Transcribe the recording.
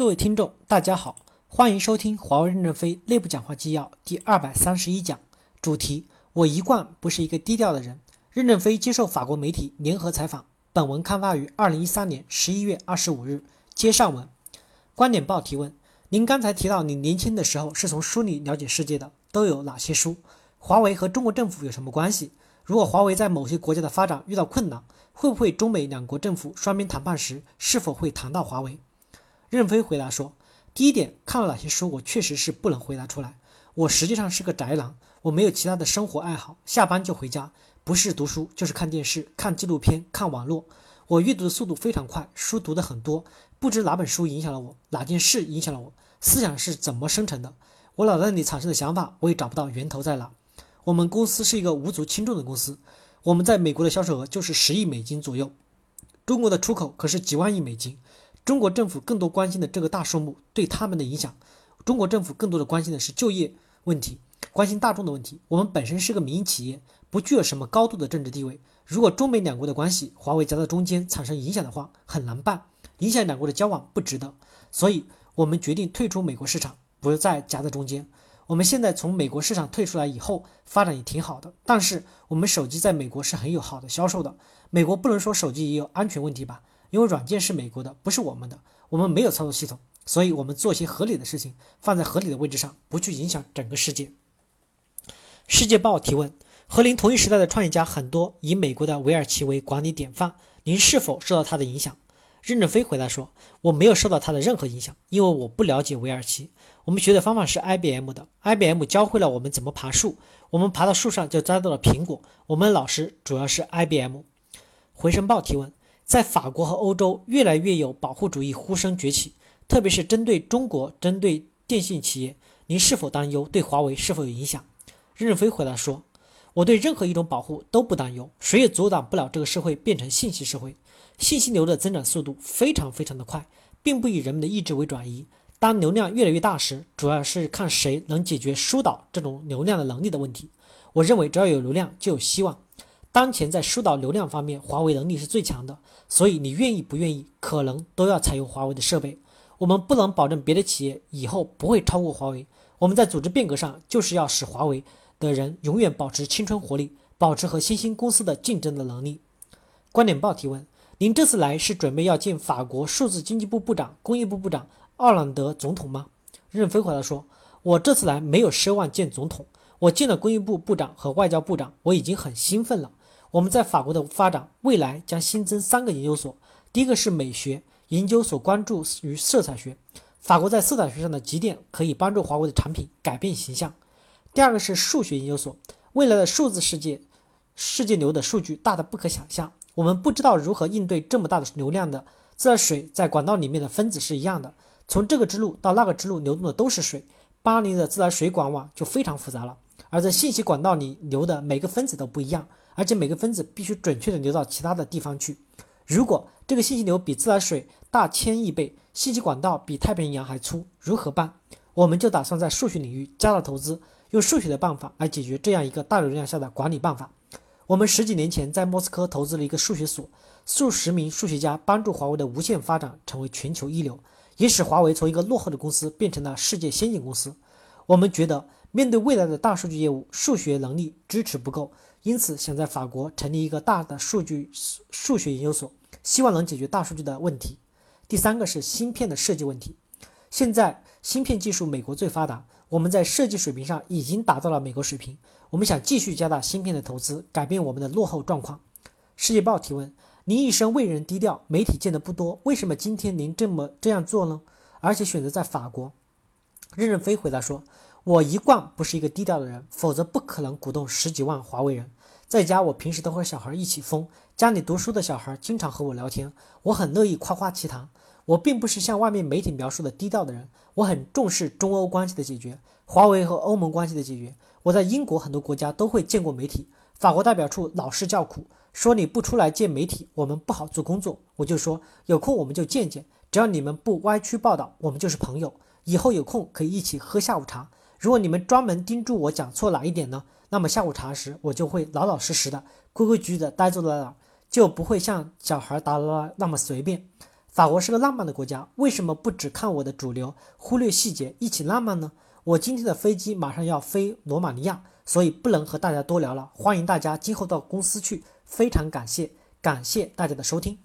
各位听众，大家好，欢迎收听华为任正非内部讲话纪要第二百三十一讲，主题：我一贯不是一个低调的人。任正非接受法国媒体联合采访。本文刊发于二零一三年十一月二十五日。接上文，观点报提问：您刚才提到你年轻的时候是从书里了解世界的，都有哪些书？华为和中国政府有什么关系？如果华为在某些国家的发展遇到困难，会不会中美两国政府双边谈判时是否会谈到华为？任飞回答说：“第一点，看了哪些书，我确实是不能回答出来。我实际上是个宅男，我没有其他的生活爱好，下班就回家，不是读书就是看电视、看纪录片、看网络。我阅读的速度非常快，书读的很多，不知哪本书影响了我，哪件事影响了我，思想是怎么生成的？我脑袋里产生的想法，我也找不到源头在哪。我们公司是一个无足轻重的公司，我们在美国的销售额就是十亿美金左右，中国的出口可是几万亿美金。”中国政府更多关心的这个大数目对他们的影响，中国政府更多的关心的是就业问题，关心大众的问题。我们本身是个民营企业，不具有什么高度的政治地位。如果中美两国的关系，华为夹在中间产生影响的话，很难办，影响两国的交往不值得。所以，我们决定退出美国市场，不再夹在中间。我们现在从美国市场退出来以后，发展也挺好的。但是，我们手机在美国是很有好的销售的。美国不能说手机也有安全问题吧？因为软件是美国的，不是我们的，我们没有操作系统，所以我们做些合理的事情，放在合理的位置上，不去影响整个世界。世界报提问：和您同一时代的创业家很多以美国的韦尔奇为管理典范，您是否受到他的影响？任正非回答说：“我没有受到他的任何影响，因为我不了解韦尔奇。我们学的方法是 IBM 的，IBM 教会了我们怎么爬树，我们爬到树上就摘到了苹果。我们老师主要是 IBM。”回声报提问。在法国和欧洲，越来越有保护主义呼声崛起，特别是针对中国、针对电信企业，您是否担忧对华为是否有影响？任正非回答说：“我对任何一种保护都不担忧，谁也阻挡不了这个社会变成信息社会。信息流的增长速度非常非常的快，并不以人们的意志为转移。当流量越来越大时，主要是看谁能解决疏导这种流量的能力的问题。我认为，只要有流量，就有希望。”当前在疏导流量方面，华为能力是最强的，所以你愿意不愿意，可能都要采用华为的设备。我们不能保证别的企业以后不会超过华为。我们在组织变革上，就是要使华为的人永远保持青春活力，保持和新兴公司的竞争的能力。观点报提问：您这次来是准备要见法国数字经济部部长、工业部部长奥朗德总统吗？任飞回答说：“我这次来没有奢望见总统，我见了工业部部长和外交部长，我已经很兴奋了。”我们在法国的发展，未来将新增三个研究所。第一个是美学研究所，关注于色彩学，法国在色彩学上的积淀可以帮助华为的产品改变形象。第二个是数学研究所，未来的数字世界，世界流的数据大的不可想象，我们不知道如何应对这么大的流量的。自来水在管道里面的分子是一样的，从这个支路到那个支路流动的都是水。巴黎的自来水管网就非常复杂了，而在信息管道里流的每个分子都不一样。而且每个分子必须准确的流到其他的地方去。如果这个信息流比自来水大千亿倍，信息管道比太平洋还粗，如何办？我们就打算在数学领域加大投资，用数学的办法来解决这样一个大流量下的管理办法。我们十几年前在莫斯科投资了一个数学所，数十名数学家帮助华为的无线发展成为全球一流，也使华为从一个落后的公司变成了世界先进公司。我们觉得面对未来的大数据业务，数学能力支持不够。因此，想在法国成立一个大的数据数学研究所，希望能解决大数据的问题。第三个是芯片的设计问题。现在芯片技术美国最发达，我们在设计水平上已经达到了美国水平。我们想继续加大芯片的投资，改变我们的落后状况。世界报提问：您一生为人低调，媒体见的不多，为什么今天您这么这样做呢？而且选择在法国？任正非回答说。我一贯不是一个低调的人，否则不可能鼓动十几万华为人。在家，我平时都和小孩一起疯，家里读书的小孩经常和我聊天，我很乐意夸夸其谈。我并不是像外面媒体描述的低调的人，我很重视中欧关系的解决，华为和欧盟关系的解决。我在英国很多国家都会见过媒体，法国代表处老是叫苦，说你不出来见媒体，我们不好做工作。我就说有空我们就见见，只要你们不歪曲报道，我们就是朋友。以后有空可以一起喝下午茶。如果你们专门盯住我讲错哪一点呢？那么下午茶时我就会老老实实的、规规矩矩的呆坐在那儿，就不会像小孩打闹那么随便。法国是个浪漫的国家，为什么不只看我的主流，忽略细节，一起浪漫呢？我今天的飞机马上要飞罗马尼亚，所以不能和大家多聊了。欢迎大家今后到公司去，非常感谢，感谢大家的收听。